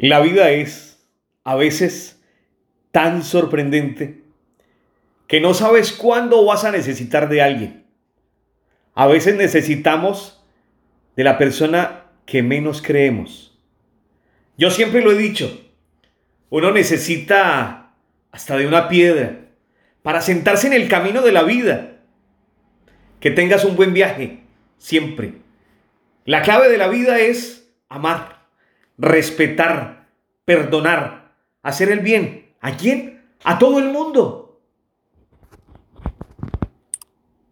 La vida es a veces tan sorprendente que no sabes cuándo vas a necesitar de alguien. A veces necesitamos de la persona que menos creemos. Yo siempre lo he dicho, uno necesita hasta de una piedra para sentarse en el camino de la vida. Que tengas un buen viaje, siempre. La clave de la vida es amar respetar, perdonar, hacer el bien. ¿A quién? A todo el mundo.